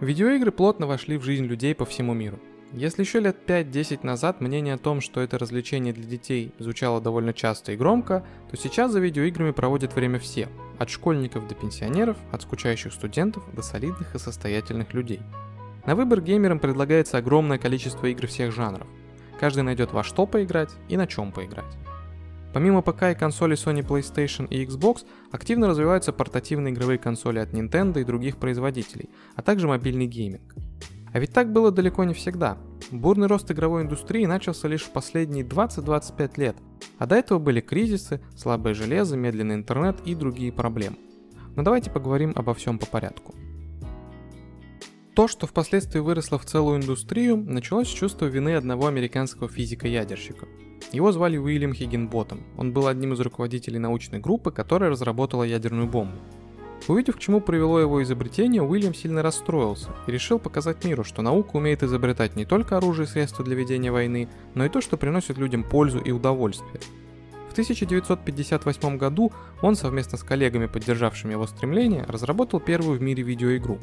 Видеоигры плотно вошли в жизнь людей по всему миру. Если еще лет 5-10 назад мнение о том, что это развлечение для детей, звучало довольно часто и громко, то сейчас за видеоиграми проводят время все, от школьников до пенсионеров, от скучающих студентов до солидных и состоятельных людей. На выбор геймерам предлагается огромное количество игр всех жанров. Каждый найдет во что поиграть и на чем поиграть. Помимо ПК и консолей Sony PlayStation и Xbox, активно развиваются портативные игровые консоли от Nintendo и других производителей, а также мобильный гейминг. А ведь так было далеко не всегда. Бурный рост игровой индустрии начался лишь в последние 20-25 лет, а до этого были кризисы, слабое железо, медленный интернет и другие проблемы. Но давайте поговорим обо всем по порядку. То, что впоследствии выросло в целую индустрию, началось с чувства вины одного американского физика-ядерщика. Его звали Уильям Хиггинботтом. Он был одним из руководителей научной группы, которая разработала ядерную бомбу. Увидев, к чему привело его изобретение, Уильям сильно расстроился и решил показать миру, что наука умеет изобретать не только оружие и средства для ведения войны, но и то, что приносит людям пользу и удовольствие. В 1958 году он совместно с коллегами, поддержавшими его стремление, разработал первую в мире видеоигру.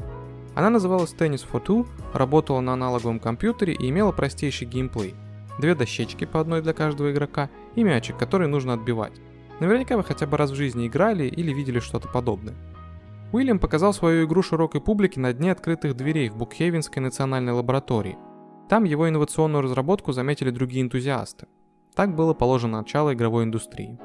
Она называлась Tennis for Two, работала на аналоговом компьютере и имела простейший геймплей – две дощечки по одной для каждого игрока и мячик, который нужно отбивать. Наверняка вы хотя бы раз в жизни играли или видели что-то подобное. Уильям показал свою игру широкой публике на дне открытых дверей в Букхевенской национальной лаборатории. Там его инновационную разработку заметили другие энтузиасты. Так было положено начало игровой индустрии.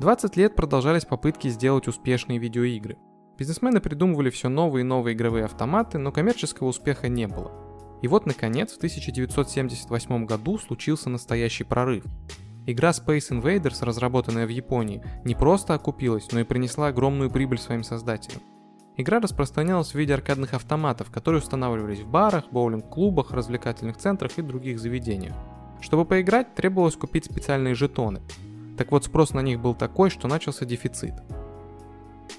20 лет продолжались попытки сделать успешные видеоигры. Бизнесмены придумывали все новые и новые игровые автоматы, но коммерческого успеха не было – и вот, наконец, в 1978 году случился настоящий прорыв. Игра Space Invaders, разработанная в Японии, не просто окупилась, но и принесла огромную прибыль своим создателям. Игра распространялась в виде аркадных автоматов, которые устанавливались в барах, боулинг-клубах, развлекательных центрах и других заведениях. Чтобы поиграть, требовалось купить специальные жетоны. Так вот, спрос на них был такой, что начался дефицит.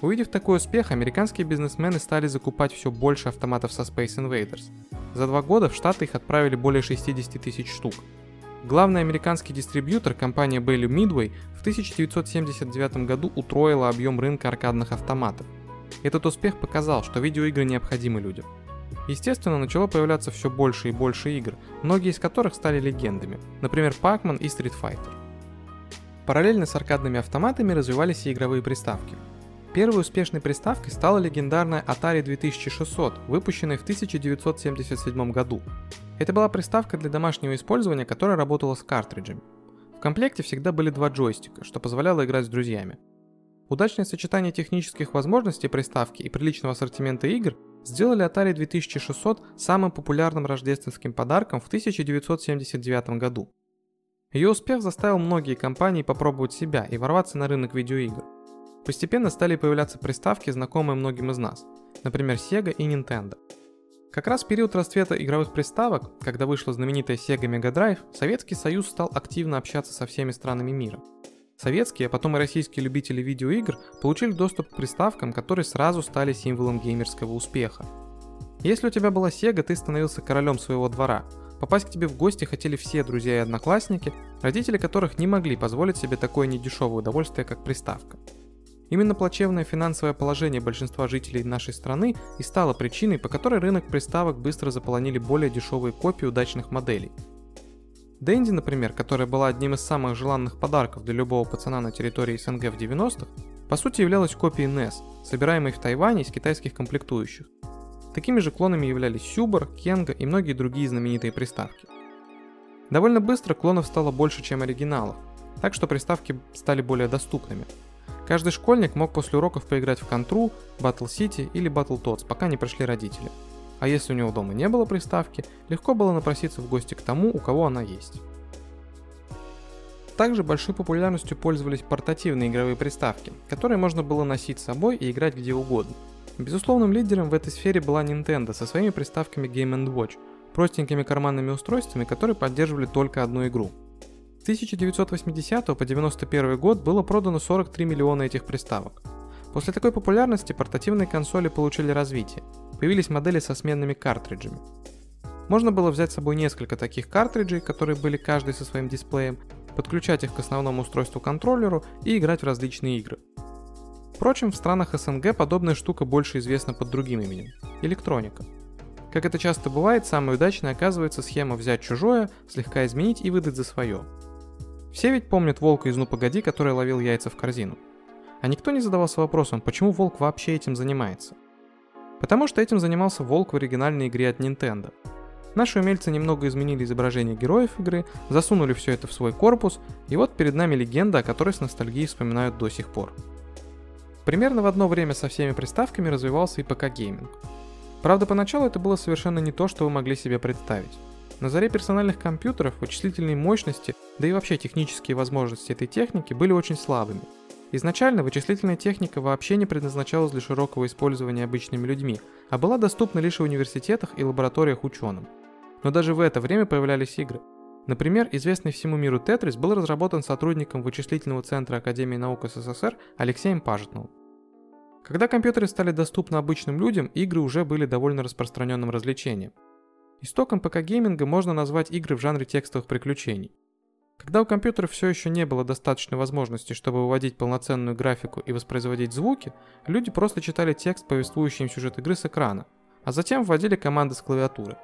Увидев такой успех, американские бизнесмены стали закупать все больше автоматов со Space Invaders. За два года в Штаты их отправили более 60 тысяч штук. Главный американский дистрибьютор, компания Bailey Midway, в 1979 году утроила объем рынка аркадных автоматов. Этот успех показал, что видеоигры необходимы людям. Естественно, начало появляться все больше и больше игр, многие из которых стали легендами, например, Pac-Man и Street Fighter. Параллельно с аркадными автоматами развивались и игровые приставки – Первой успешной приставкой стала легендарная Atari 2600, выпущенная в 1977 году. Это была приставка для домашнего использования, которая работала с картриджами. В комплекте всегда были два джойстика, что позволяло играть с друзьями. Удачное сочетание технических возможностей приставки и приличного ассортимента игр сделали Atari 2600 самым популярным рождественским подарком в 1979 году. Ее успех заставил многие компании попробовать себя и ворваться на рынок видеоигр. Постепенно стали появляться приставки, знакомые многим из нас, например, Sega и Nintendo. Как раз в период расцвета игровых приставок, когда вышла знаменитая Sega Mega Drive, Советский Союз стал активно общаться со всеми странами мира. Советские, а потом и российские любители видеоигр получили доступ к приставкам, которые сразу стали символом геймерского успеха. Если у тебя была Sega, ты становился королем своего двора. Попасть к тебе в гости хотели все друзья и одноклассники, родители которых не могли позволить себе такое недешевое удовольствие, как приставка. Именно плачевное финансовое положение большинства жителей нашей страны и стало причиной, по которой рынок приставок быстро заполонили более дешевые копии удачных моделей. Дэнди, например, которая была одним из самых желанных подарков для любого пацана на территории СНГ в 90-х, по сути являлась копией NES, собираемой в Тайване из китайских комплектующих. Такими же клонами являлись Сюбар, Кенга и многие другие знаменитые приставки. Довольно быстро клонов стало больше, чем оригиналов, так что приставки стали более доступными – Каждый школьник мог после уроков поиграть в Контру, Battle City или Battle Tots, пока не пришли родители. А если у него дома не было приставки, легко было напроситься в гости к тому, у кого она есть. Также большой популярностью пользовались портативные игровые приставки, которые можно было носить с собой и играть где угодно. Безусловным лидером в этой сфере была Nintendo со своими приставками Game Watch, простенькими карманными устройствами, которые поддерживали только одну игру – 1980 по 1991 год было продано 43 миллиона этих приставок. После такой популярности портативные консоли получили развитие. Появились модели со сменными картриджами. Можно было взять с собой несколько таких картриджей, которые были каждый со своим дисплеем, подключать их к основному устройству контроллеру и играть в различные игры. Впрочем, в странах СНГ подобная штука больше известна под другим именем – электроника. Как это часто бывает, самой удачной оказывается схема взять чужое, слегка изменить и выдать за свое. Все ведь помнят волка из «Ну погоди», который ловил яйца в корзину. А никто не задавался вопросом, почему волк вообще этим занимается. Потому что этим занимался волк в оригинальной игре от Nintendo. Наши умельцы немного изменили изображение героев игры, засунули все это в свой корпус, и вот перед нами легенда, о которой с ностальгией вспоминают до сих пор. Примерно в одно время со всеми приставками развивался и ПК-гейминг. Правда, поначалу это было совершенно не то, что вы могли себе представить. На заре персональных компьютеров вычислительные мощности, да и вообще технические возможности этой техники были очень слабыми. Изначально вычислительная техника вообще не предназначалась для широкого использования обычными людьми, а была доступна лишь в университетах и лабораториях ученым. Но даже в это время появлялись игры. Например, известный всему миру Тетрис был разработан сотрудником вычислительного центра Академии наук СССР Алексеем Пажитновым. Когда компьютеры стали доступны обычным людям, игры уже были довольно распространенным развлечением. Истоком ПК-гейминга можно назвать игры в жанре текстовых приключений. Когда у компьютера все еще не было достаточной возможности, чтобы выводить полноценную графику и воспроизводить звуки, люди просто читали текст, повествующий им сюжет игры с экрана, а затем вводили команды с клавиатуры.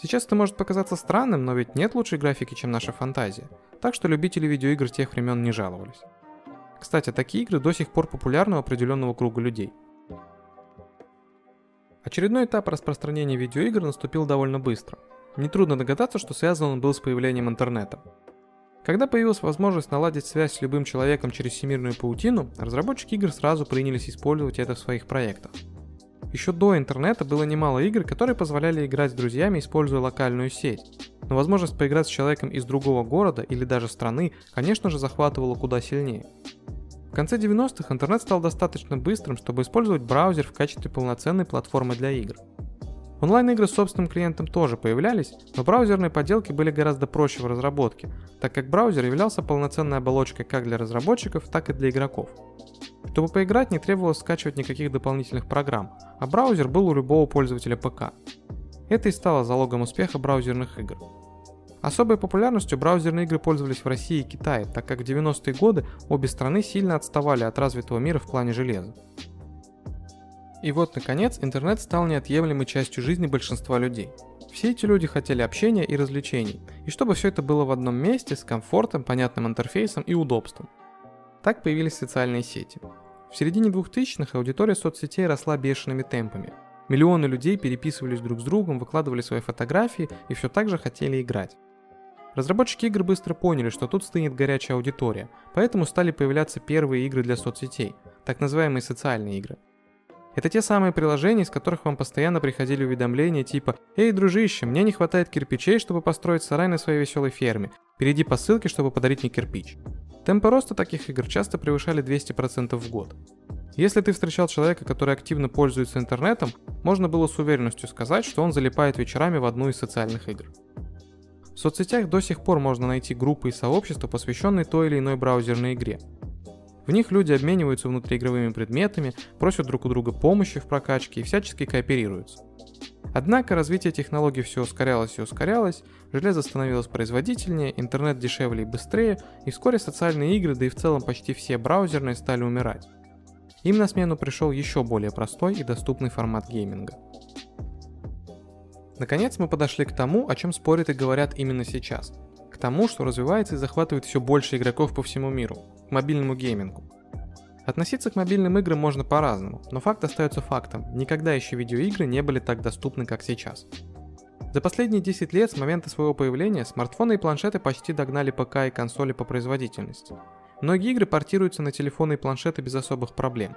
Сейчас это может показаться странным, но ведь нет лучшей графики, чем наша фантазия, так что любители видеоигр тех времен не жаловались. Кстати, такие игры до сих пор популярны у определенного круга людей. Очередной этап распространения видеоигр наступил довольно быстро. Нетрудно догадаться, что связан он был с появлением интернета. Когда появилась возможность наладить связь с любым человеком через всемирную паутину, разработчики игр сразу принялись использовать это в своих проектах. Еще до интернета было немало игр, которые позволяли играть с друзьями, используя локальную сеть. Но возможность поиграть с человеком из другого города или даже страны, конечно же, захватывала куда сильнее. В конце 90-х интернет стал достаточно быстрым, чтобы использовать браузер в качестве полноценной платформы для игр. Онлайн-игры с собственным клиентом тоже появлялись, но браузерные поделки были гораздо проще в разработке, так как браузер являлся полноценной оболочкой как для разработчиков, так и для игроков. Чтобы поиграть, не требовалось скачивать никаких дополнительных программ, а браузер был у любого пользователя ПК. Это и стало залогом успеха браузерных игр. Особой популярностью браузерные игры пользовались в России и Китае, так как в 90-е годы обе страны сильно отставали от развитого мира в плане железа. И вот, наконец, интернет стал неотъемлемой частью жизни большинства людей. Все эти люди хотели общения и развлечений, и чтобы все это было в одном месте с комфортом, понятным интерфейсом и удобством. Так появились социальные сети. В середине 2000-х аудитория соцсетей росла бешеными темпами. Миллионы людей переписывались друг с другом, выкладывали свои фотографии и все так же хотели играть. Разработчики игр быстро поняли, что тут стынет горячая аудитория, поэтому стали появляться первые игры для соцсетей, так называемые социальные игры. Это те самые приложения, из которых вам постоянно приходили уведомления типа «Эй, дружище, мне не хватает кирпичей, чтобы построить сарай на своей веселой ферме. Перейди по ссылке, чтобы подарить мне кирпич». Темпы роста таких игр часто превышали 200% в год. Если ты встречал человека, который активно пользуется интернетом, можно было с уверенностью сказать, что он залипает вечерами в одну из социальных игр. В соцсетях до сих пор можно найти группы и сообщества, посвященные той или иной браузерной игре. В них люди обмениваются внутриигровыми предметами, просят друг у друга помощи в прокачке и всячески кооперируются. Однако развитие технологий все ускорялось и ускорялось, железо становилось производительнее, интернет дешевле и быстрее, и вскоре социальные игры, да и в целом почти все браузерные стали умирать. Им на смену пришел еще более простой и доступный формат гейминга. Наконец мы подошли к тому, о чем спорят и говорят именно сейчас. К тому, что развивается и захватывает все больше игроков по всему миру. К мобильному геймингу. Относиться к мобильным играм можно по-разному, но факт остается фактом. Никогда еще видеоигры не были так доступны, как сейчас. За последние 10 лет с момента своего появления смартфоны и планшеты почти догнали ПК и консоли по производительности. Многие игры портируются на телефоны и планшеты без особых проблем.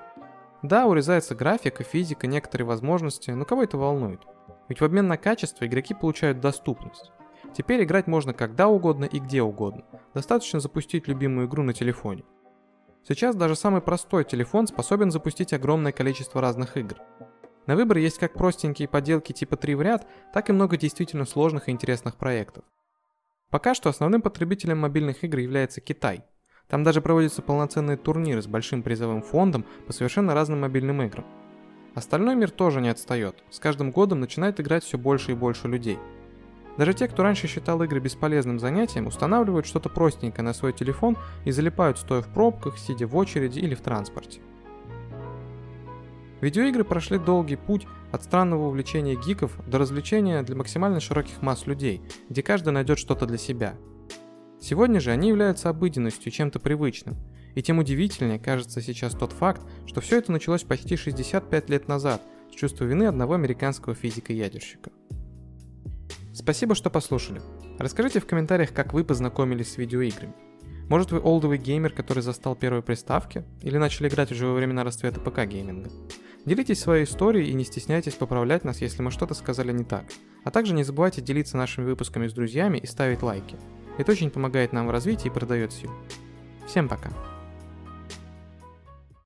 Да, урезается графика, физика, некоторые возможности, но кого это волнует? Ведь в обмен на качество игроки получают доступность. Теперь играть можно когда угодно и где угодно. Достаточно запустить любимую игру на телефоне. Сейчас даже самый простой телефон способен запустить огромное количество разных игр. На выбор есть как простенькие поделки типа 3 в ряд, так и много действительно сложных и интересных проектов. Пока что основным потребителем мобильных игр является Китай. Там даже проводятся полноценные турниры с большим призовым фондом по совершенно разным мобильным играм. Остальной мир тоже не отстает. С каждым годом начинает играть все больше и больше людей. Даже те, кто раньше считал игры бесполезным занятием, устанавливают что-то простенькое на свой телефон и залипают стоя в пробках, сидя в очереди или в транспорте. Видеоигры прошли долгий путь от странного увлечения гиков до развлечения для максимально широких масс людей, где каждый найдет что-то для себя. Сегодня же они являются обыденностью, чем-то привычным. И тем удивительнее кажется сейчас тот факт, что все это началось почти 65 лет назад с чувства вины одного американского физика-ядерщика. Спасибо, что послушали. Расскажите в комментариях, как вы познакомились с видеоиграми. Может вы олдовый геймер, который застал первые приставки, или начали играть уже во времена расцвета ПК-гейминга. Делитесь своей историей и не стесняйтесь поправлять нас, если мы что-то сказали не так. А также не забывайте делиться нашими выпусками с друзьями и ставить лайки. Это очень помогает нам в развитии и продает сил. Всем пока!